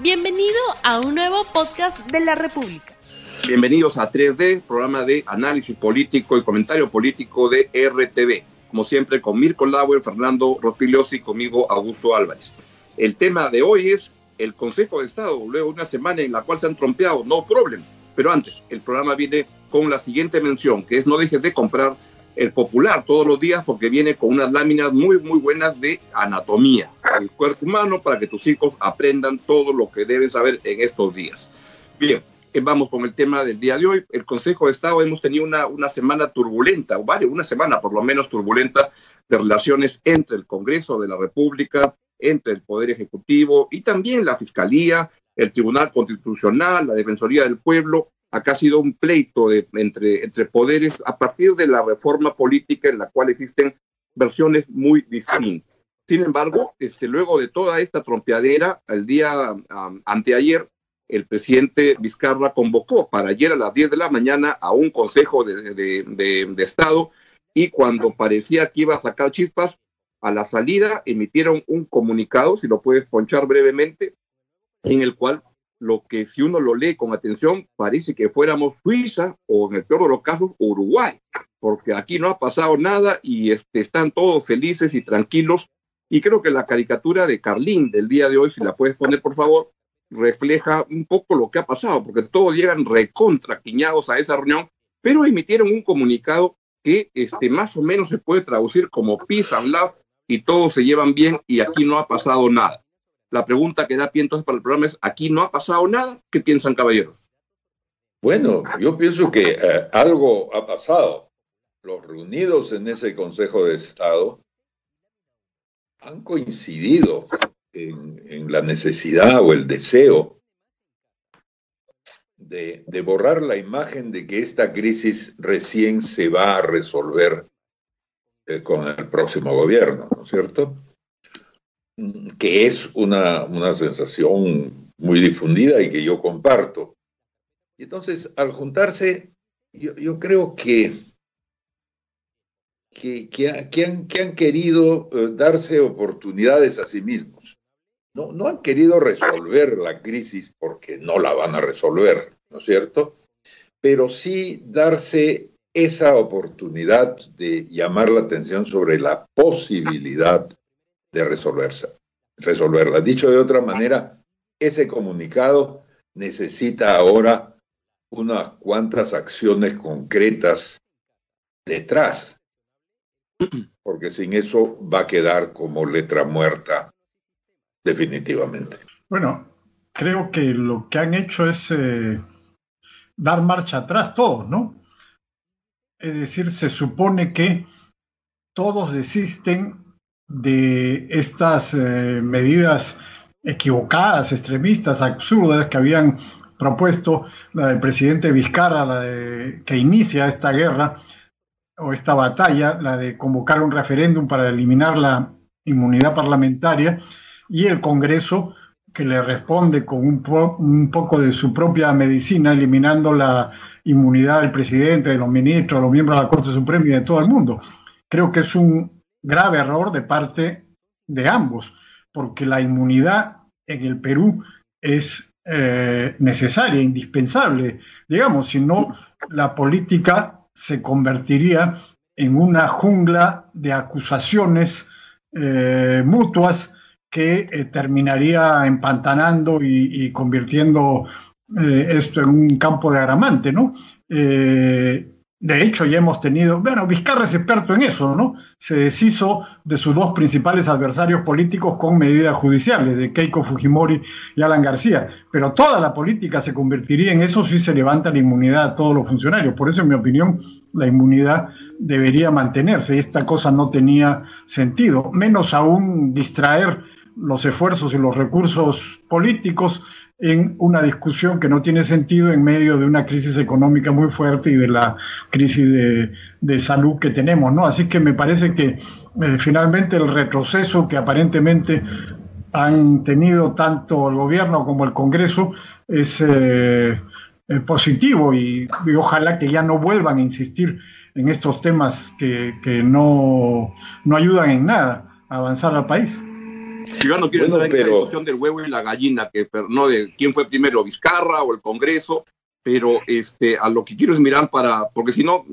Bienvenido a un nuevo podcast de la República. Bienvenidos a 3D, programa de análisis político y comentario político de RTV. Como siempre, con Mirko Lauer, Fernando Rospigliosi y conmigo Augusto Álvarez. El tema de hoy es el Consejo de Estado, luego una semana en la cual se han trompeado, no problem. Pero antes, el programa viene con la siguiente mención, que es no dejes de comprar el popular todos los días porque viene con unas láminas muy, muy buenas de anatomía del cuerpo humano para que tus hijos aprendan todo lo que deben saber en estos días. Bien, eh, vamos con el tema del día de hoy. El Consejo de Estado hemos tenido una, una semana turbulenta, o varios, una semana por lo menos turbulenta de relaciones entre el Congreso de la República, entre el Poder Ejecutivo y también la Fiscalía, el Tribunal Constitucional, la Defensoría del Pueblo acá ha sido un pleito entre, entre poderes a partir de la reforma política en la cual existen versiones muy distintas. Sin embargo, este, luego de toda esta trompeadera, el día anteayer, el presidente Vizcarra convocó para ayer a las 10 de la mañana a un consejo de, de Estado y cuando parecía que iba a sacar chispas, a la salida emitieron un comunicado, si lo puedes ponchar brevemente, en el cual lo que si uno lo lee con atención parece que fuéramos Suiza o en el peor de los casos Uruguay, porque aquí no ha pasado nada y este, están todos felices y tranquilos. Y creo que la caricatura de Carlín del día de hoy, si la puedes poner por favor, refleja un poco lo que ha pasado, porque todos llegan recontraquiñados a esa reunión, pero emitieron un comunicado que este, más o menos se puede traducir como peace and love y todos se llevan bien y aquí no ha pasado nada. La pregunta que da pie entonces para el programa es, ¿aquí no ha pasado nada? ¿Qué piensan, caballeros? Bueno, yo pienso que eh, algo ha pasado. Los reunidos en ese Consejo de Estado han coincidido en, la necesidad o el deseo de, de, borrar la imagen de que esta crisis recién se va a resolver eh, con el próximo gobierno, ¿no es cierto? Que es una, una sensación muy difundida y que yo comparto. Y entonces, al juntarse, yo, creo que, que, que, han, que han querido eh, darse oportunidades a sí mismos. No, no han querido resolver la crisis porque no la van a resolver, ¿no es cierto? Pero sí darse esa oportunidad de llamar la atención sobre la posibilidad de resolverse, resolverla. Dicho de otra manera, ese comunicado necesita ahora unas cuantas acciones concretas detrás, porque sin eso va a quedar como letra muerta definitivamente. Bueno, creo que lo que han hecho es eh, dar marcha atrás todos, ¿no? Es decir, se supone que todos desisten de estas eh, medidas equivocadas, extremistas, absurdas que habían propuesto la del presidente Vizcarra, la de, que inicia esta guerra o esta batalla, la de convocar un referéndum para eliminar la inmunidad parlamentaria, y el Congreso que le responde con un, un poco de su propia medicina, eliminando la inmunidad del presidente, de los ministros, de los miembros de la Corte Suprema y de todo el mundo. Creo que es un grave error de parte de ambos, porque la inmunidad en el Perú es eh, necesaria, indispensable. Digamos, si no, la política se convertiría en una jungla de acusaciones eh, mutuas que eh, terminaría empantanando y, convirtiendo esto en un campo de agramante, ¿no? De hecho, ya hemos tenido, bueno, Vizcarra es experto en eso, ¿no? Se deshizo de sus dos principales adversarios políticos con medidas judiciales, de Keiko Fujimori y Alan García. Pero toda la política se convertiría en eso si se levanta la inmunidad a todos los funcionarios. Por eso, en mi opinión, la inmunidad debería mantenerse. Esta cosa no tenía sentido, menos aún distraer los esfuerzos y los recursos políticos en una discusión que no tiene sentido en medio de una crisis económica muy fuerte y de la crisis de, salud que tenemos, ¿no? Así que me parece que eh, finalmente el retroceso que aparentemente han tenido tanto el gobierno como el Congreso es eh, positivo y, ojalá que ya no vuelvan a insistir en estos temas que, que no, no ayudan en nada a avanzar al país. Yo no quiero entrar en la discusión del huevo y la gallina, que no de quién fue primero, Vizcarra o el Congreso, pero este, a lo que quiero es mirar para, porque si no,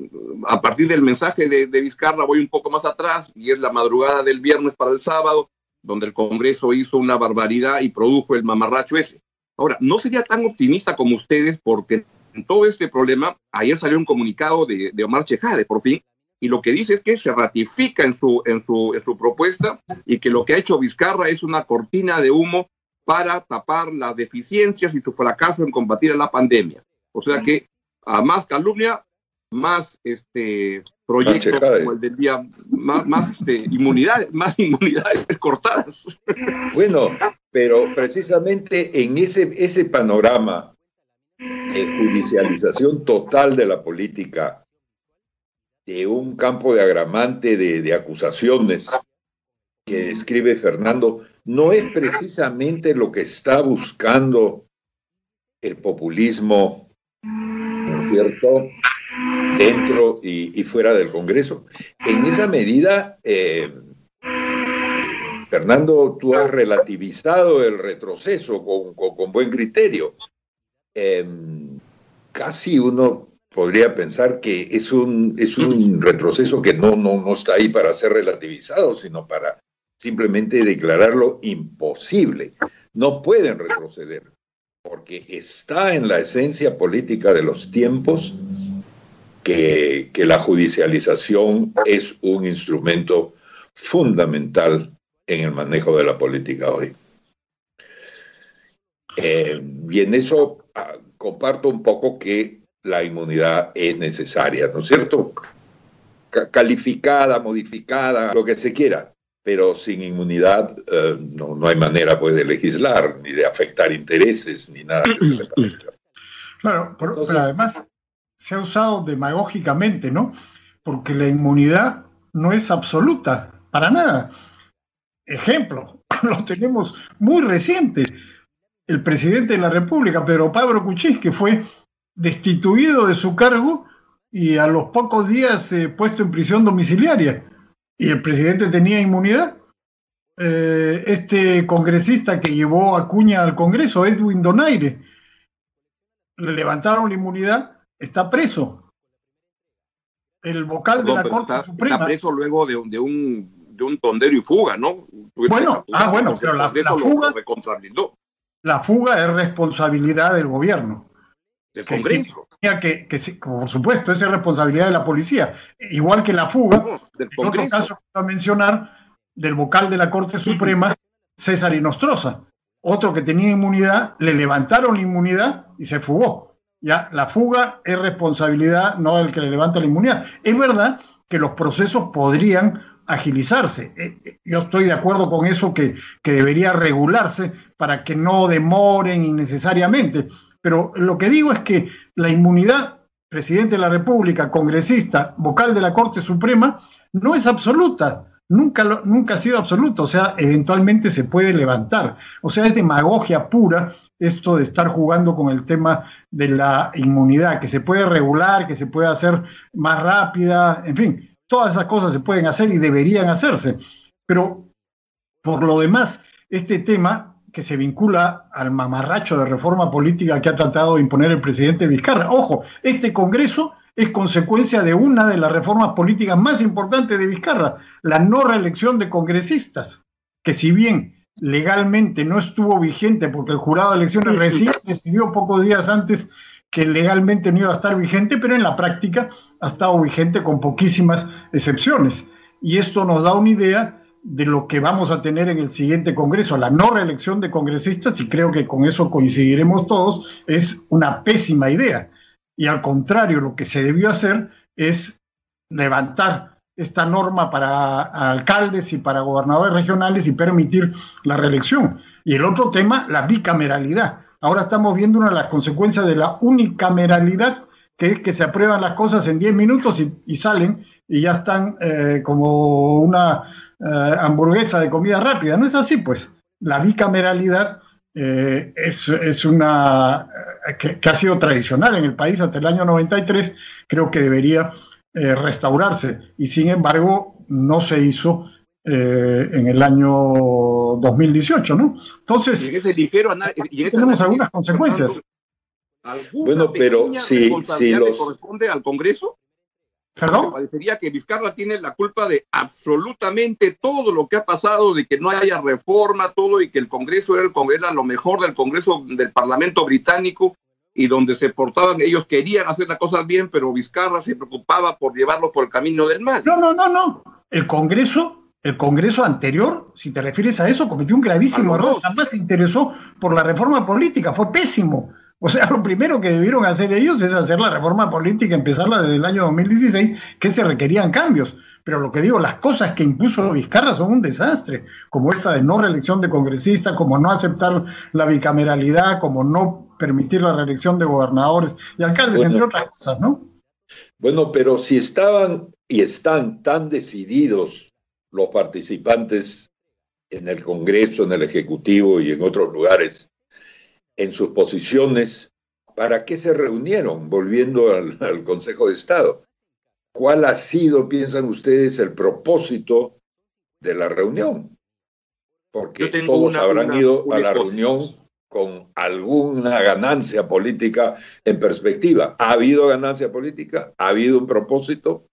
a partir del mensaje de, de, Vizcarra voy un poco más atrás y es la madrugada del viernes para el sábado, donde el Congreso hizo una barbaridad y produjo el mamarracho ese. Ahora, no sería tan optimista como ustedes porque en todo este problema, ayer salió un comunicado de, de Omar Chejade, por fin, y lo que dice es que se ratifica en su, en, su, en su propuesta y que lo que ha hecho Vizcarra es una cortina de humo para tapar las deficiencias y su fracaso en combatir a la pandemia. O sea que a más calumnia, más este proyecto como el del día, más, más este, inmunidad, más inmunidades cortadas. Bueno, pero precisamente en ese, ese panorama de judicialización total de la política, de un campo de agramante de, de acusaciones que describe Fernando, no es precisamente lo que está buscando el populismo ¿no es cierto?, dentro y, fuera del Congreso. En esa medida, eh, Fernando, tú has relativizado el retroceso con, buen criterio. Em, casi uno podría pensar que es un, es un retroceso que no, no, no está ahí para ser relativizado, sino para simplemente declararlo imposible. No pueden retroceder porque está en la esencia política de los tiempos que, la judicialización es un instrumento fundamental en el manejo de la política hoy. Eh, y en eso ah, comparto un poco que la inmunidad es necesaria, ¿no es cierto? calificada, modificada, lo que se quiera, pero sin inmunidad eh, no, no, hay manera pues, de legislar, ni de afectar intereses, ni nada. Claro, pero, además se ha usado demagógicamente, ¿no? Porque la inmunidad no es absoluta, para nada. Ejemplo, lo tenemos muy reciente. El presidente de la República, Pedro Pablo que fue destituido de su cargo y a los pocos días eh, puesto en prisión domiciliaria y el presidente tenía inmunidad. Eh, este congresista que llevó a Cuña al Congreso, Edwin Donaire, le levantaron la inmunidad, está preso. El vocal de la Corte Suprema. Está preso luego de, de, un, de un tondero y fuga, ¿no? Bueno, ah, bueno, pero la, fuga. la fuga es responsabilidad del gobierno. Del Congreso que, que, por supuesto, esa es responsabilidad de la policía, igual que la fuga, en otro caso a mencionar, del vocal de la Corte Suprema, César Inostroza, otro que tenía inmunidad, le levantaron la inmunidad y se fugó. Ya, la fuga es responsabilidad no del que le levanta la inmunidad. Es verdad que los procesos podrían agilizarse. Eh, eh, yo estoy de acuerdo con eso que, que debería regularse para que no demoren innecesariamente pero lo que digo es que la inmunidad, presidente de la República, congresista, vocal de la Corte Suprema, no es absoluta. Nunca, nunca ha sido absoluta, o sea, eventualmente se puede levantar. O sea, es demagogia pura esto de estar jugando con el tema de la inmunidad, que se puede regular, que se puede hacer más rápida, en fin, todas esas cosas se pueden hacer y deberían hacerse. Pero por lo demás, este tema que se vincula al mamarracho de reforma política que ha tratado de imponer el presidente Vizcarra. Ojo, este Congreso es consecuencia de una de las reformas políticas más importantes de Vizcarra, la no reelección de congresistas, que si bien legalmente no estuvo vigente porque el jurado de elecciones recién decidió pocos días antes que legalmente no iba a estar vigente, pero en la práctica ha estado vigente con poquísimas excepciones. Y esto nos da una idea de lo que vamos a tener en el siguiente Congreso, la no reelección de congresistas, y creo que con eso coincidiremos todos, es una pésima idea. Y al contrario, lo que se debió hacer es levantar esta norma para alcaldes y para gobernadores regionales y permitir la reelección. Y el otro tema, la bicameralidad. Ahora estamos viendo una de las consecuencias de la unicameralidad, que es que se aprueban las cosas en 10 minutos y, salen y ya están eh, como una eh, hamburguesa de comida rápida. No es así, pues. La bicameralidad eh, es, una eh, que, ha sido tradicional en el país hasta el año 93, creo que debería restaurarse. Y sin embargo, no se hizo eh, en el año 2018, ¿no? Entonces, tenemos algunas consecuencias. Bueno, pero si, si los... corresponde al Congreso? ¿Perdón? Me parecería que Vizcarra tiene la culpa de absolutamente todo lo que ha pasado, de que no haya reforma, todo, y que el Congreso era, el Congreso, era lo mejor del Congreso del Parlamento británico, y donde se portaban, ellos querían hacer las cosas bien, pero Vizcarra se preocupaba por llevarlo por el camino del mal. No, no, no, no. El Congreso, el Congreso anterior, si te refieres a eso, cometió un gravísimo error. Jamás se interesó por la reforma política, fue pésimo. O sea, lo primero que debieron hacer ellos es hacer la reforma política, empezarla desde el año 2016, que se requerían cambios. Pero lo que digo, las cosas que impuso Vizcarra son un desastre, como esta de no reelección de congresistas, como no aceptar la bicameralidad, como no permitir la reelección de gobernadores y alcaldes, entre otras cosas, ¿no? Bueno, pero si estaban y están tan decididos los participantes en el Congreso, en el Ejecutivo y en otros lugares, en sus posiciones, ¿para qué se reunieron? Volviendo al, Consejo de Estado. ¿Cuál ha sido, piensan ustedes, el propósito de la reunión? Porque todos habrán ido a la reunión con alguna ganancia política en perspectiva. ¿Ha habido ganancia política? ¿Ha habido un propósito?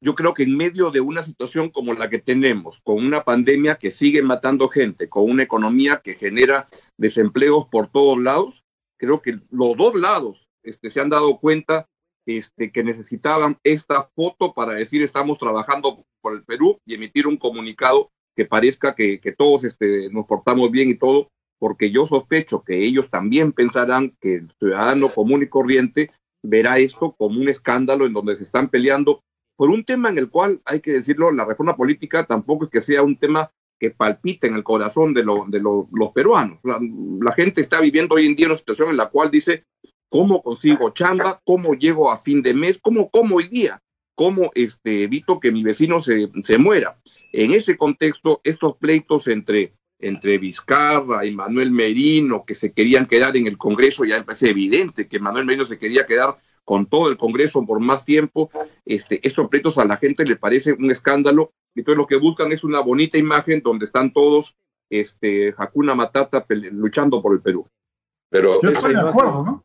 Yo creo que en medio de una situación como la que tenemos, con una pandemia que sigue matando gente, con una economía que genera desempleos por todos lados, creo que los dos lados este, se han dado cuenta este, que necesitaban esta foto para decir estamos trabajando por el Perú y emitir un comunicado que parezca que, que todos este, nos portamos bien y todo, porque yo sospecho que ellos también pensarán que el ciudadano común y corriente verá esto como un escándalo en donde se están peleando por un tema en el cual, hay que decirlo, la reforma política tampoco es que sea un tema que palpite en el corazón de, de los peruanos. La, gente está viviendo hoy en día una situación en la cual dice, ¿cómo consigo chamba? ¿Cómo llego a fin de mes? ¿Cómo como hoy día? ¿Cómo este, evito que mi vecino se, se muera? En ese contexto, estos pleitos entre entre Vizcarra y Manuel Merino, que se querían quedar en el Congreso, ya parece evidente que Manuel Merino se quería quedar con todo el Congreso por más tiempo, este, estos pleitos a la gente le parece un escándalo, entonces lo que buscan es una bonita imagen donde están todos, este, Hakuna Matata luchando por el Perú. Pero Yo estoy de acuerdo, ¿no?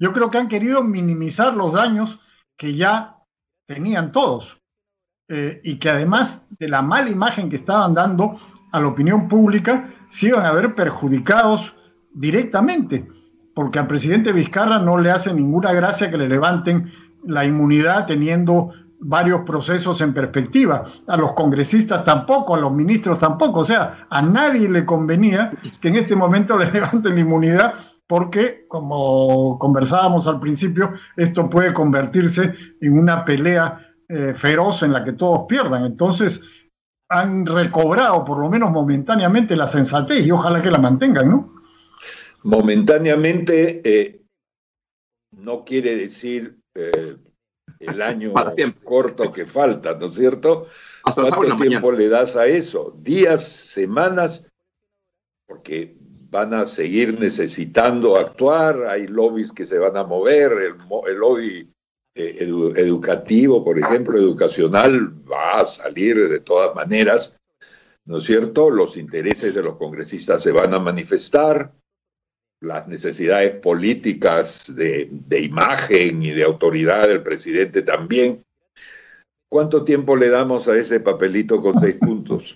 Yo creo que han querido minimizar los daños que ya tenían todos. Eh, y que además de la mala imagen que estaban dando, a la opinión pública se iban a ver perjudicados directamente, porque al presidente Vizcarra no le hace ninguna gracia que le levanten la inmunidad teniendo varios procesos en perspectiva. A los congresistas tampoco, a los ministros tampoco. O sea, a nadie le convenía que en este momento le levanten la inmunidad porque, como conversábamos al principio, esto puede convertirse en una pelea eh, feroz en la que todos pierdan. Entonces, han recobrado, por lo menos momentáneamente, la sensatez y ojalá que la mantengan, ¿no? Momentáneamente eh, no quiere decir eh, el año corto que falta, ¿no es cierto? Hasta ¿Cuánto tiempo le das a eso? ¿Días, semanas? Porque van a seguir necesitando actuar, hay lobbies que se van a mover, el, el lobby eh, educativo, por ejemplo, educacional, va a salir de todas maneras, ¿no es cierto? Los intereses de los congresistas se van a manifestar, las necesidades políticas de, de imagen y de autoridad del presidente también. ¿Cuánto tiempo le damos a ese papelito con seis puntos?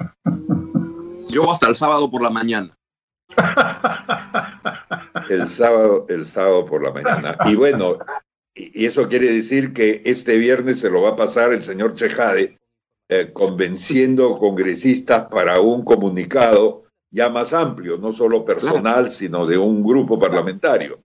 Yo hasta el sábado por la mañana. El sábado, el sábado por la mañana. Y bueno, y eso quiere decir que este viernes se lo va a pasar el señor Chejade eh, convenciendo congresistas para un comunicado ya más amplio, no solo personal, sino de un grupo parlamentario.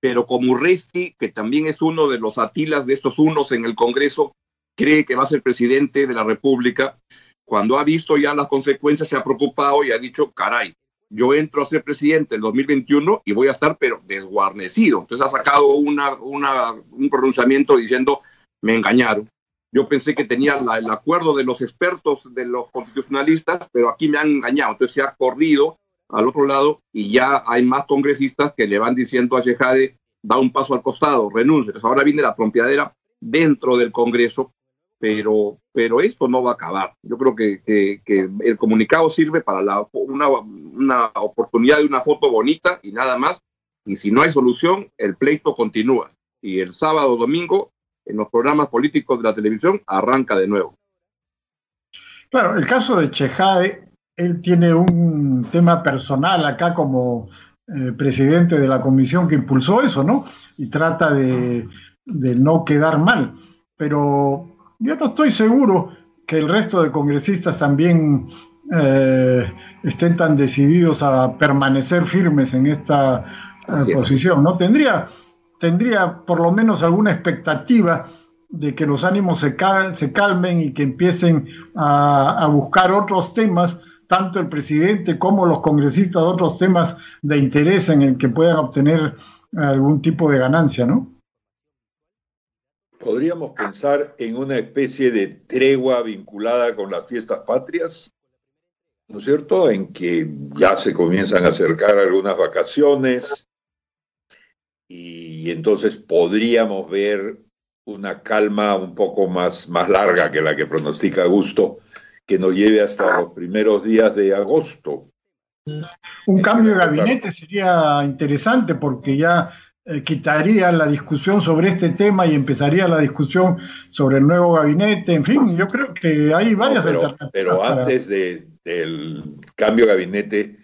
Pero como Urresti, que también es uno de los atilas de estos unos en el Congreso, cree que va a ser presidente de la República, cuando ha visto ya las consecuencias se ha preocupado y ha dicho, caray, yo entro a ser presidente en 2021 y voy a estar pero desguarnecido. Entonces ha sacado una, un pronunciamiento diciendo, me engañaron. Yo pensé que tenía el acuerdo de los expertos, de los constitucionalistas, pero aquí me han engañado. Entonces se ha corrido al otro lado y ya hay más congresistas que le van diciendo a Yejade, da un paso al costado, renuncia. Entonces ahora viene la trompeadera dentro del Congreso pero, pero esto no va a acabar. Yo creo que, que, el comunicado sirve para la, una, una oportunidad de una foto bonita y nada más. Y si no hay solución, el pleito continúa. Y el sábado domingo, en los programas políticos de la televisión, arranca de nuevo. Claro, el caso de Chejade, él tiene un tema personal acá como eh, presidente de la comisión que impulsó eso, ¿no? Y trata de, de no quedar mal. Pero yo no estoy seguro que el resto de congresistas también eh, estén tan decididos a permanecer firmes en esta eh, posición. ¿no? Tendría, tendría por lo menos alguna expectativa de que los ánimos se, calmen y que empiecen a, a, buscar otros temas, tanto el presidente como los congresistas, otros temas de interés en el que puedan obtener algún tipo de ganancia, ¿no? ¿Podríamos pensar en una especie de tregua vinculada con las fiestas patrias? ¿No es cierto? En que ya se comienzan a acercar algunas vacaciones y entonces podríamos ver una calma un poco más, más larga que la que pronostica Augusto, que nos lleve hasta los primeros días de agosto. Un cambio de gabinete sería interesante porque ya eh, quitaría la discusión sobre este tema y empezaría la discusión sobre el nuevo gabinete. En fin, yo creo que hay varias pero, alternativas. Pero antes del cambio de gabinete,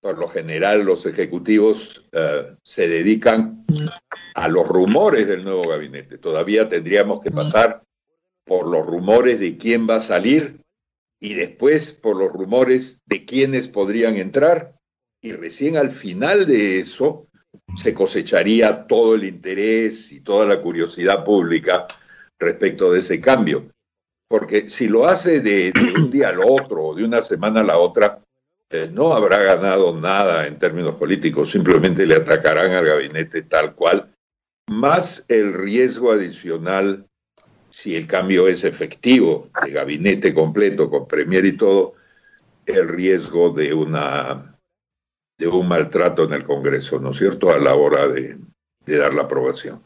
por lo general los ejecutivos eh, se dedican a los rumores del nuevo gabinete. Todavía tendríamos que pasar por los rumores de quién va a salir y después por los rumores de quiénes podrían entrar. Y recién al final de eso se cosecharía todo el interés y toda la curiosidad pública respecto de ese cambio. Porque si lo hace de, un día al otro o de una semana a la otra, eh, no habrá ganado nada en términos políticos, simplemente le atacarán al gabinete tal cual, más el riesgo adicional, si el cambio es efectivo, de gabinete completo con Premier y todo, el riesgo de una de un maltrato en el Congreso, ¿no es cierto?, a la hora de, dar la aprobación.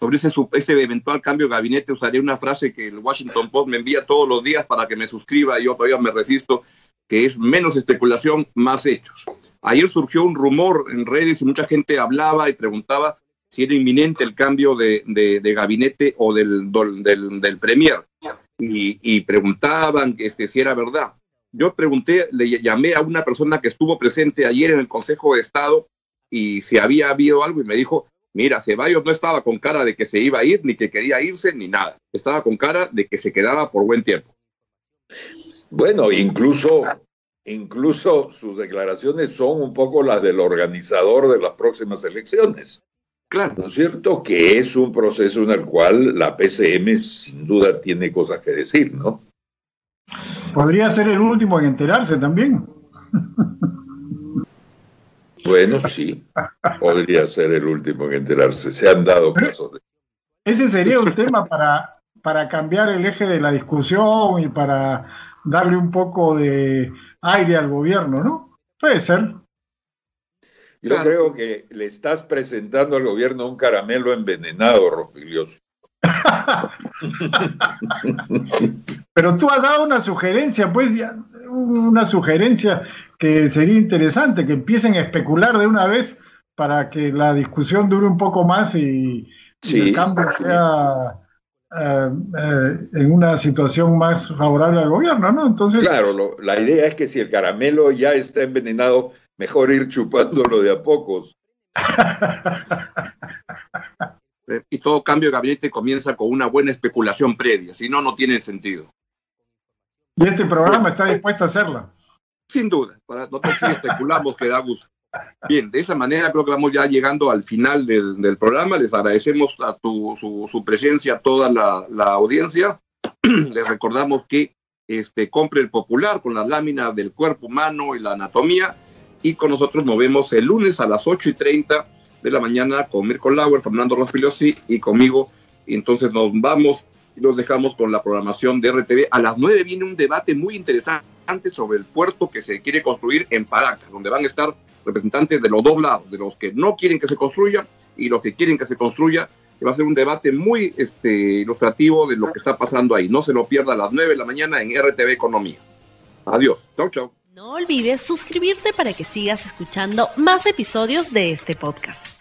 Sobre ese, ese, eventual cambio de gabinete usaré una frase que el Washington Post me envía todos los días para que me suscriba y yo todavía me resisto, que es menos especulación, más hechos. Ayer surgió un rumor en redes y mucha gente hablaba y preguntaba si era inminente el cambio de, gabinete o del, Premier. Y, y preguntaban este, si era verdad. Yo pregunté, le llamé a una persona que estuvo presente ayer en el Consejo de Estado y si había habido algo y me dijo, mira, Ceballos no estaba con cara de que se iba a ir, ni que quería irse, ni nada. Estaba con cara de que se quedaba por buen tiempo. Bueno, incluso, incluso sus declaraciones son un poco las del organizador de las próximas elecciones. Claro. ¿No es cierto? Que es un proceso en el cual la PCM sin duda tiene cosas que decir, ¿no? Podría ser el último en enterarse también. Bueno, sí, podría ser el último en enterarse. Se han dado casos de... Ese sería un tema para, para cambiar el eje de la discusión y para darle un poco de aire al gobierno, ¿no? Puede ser. Yo creo que le estás presentando al gobierno un caramelo envenenado, Rospiglioso. Pero tú has dado una sugerencia, pues, una sugerencia que sería interesante, que empiecen a especular de una vez para que la discusión dure un poco más y, el cambio sea eh, eh, en una situación más favorable al gobierno, ¿no? Entonces. Claro, la idea es que si el caramelo ya está envenenado, mejor ir chupándolo de a pocos. y todo cambio de gabinete comienza con una buena especulación previa, si no, no tiene sentido. Y este programa está dispuesto a hacerla. Sin duda, para nosotros sí especulamos que da gusto. Bien, de esa manera creo que vamos ya llegando al final del, programa. Les agradecemos a su, presencia a toda la, audiencia. Les recordamos que este, compre el popular con las láminas del cuerpo humano y la anatomía. Y con nosotros nos vemos el lunes a las 8 y 30 de la mañana con Mirko Lauer, Fernando Rospilosi y conmigo. Entonces nos vamos y nos dejamos con la programación de RTV. A las 9 viene un debate muy interesante sobre el puerto que se quiere construir en Paracas, donde van a estar representantes de los dos lados, de los que no quieren que se construya y los que quieren que se construya, va a ser un debate muy este, ilustrativo de lo que está pasando ahí. No se lo pierda a las 9 de la mañana en RTV Economía. Adiós. Chau, chau. No olvides suscribirte para que sigas escuchando más episodios de este podcast.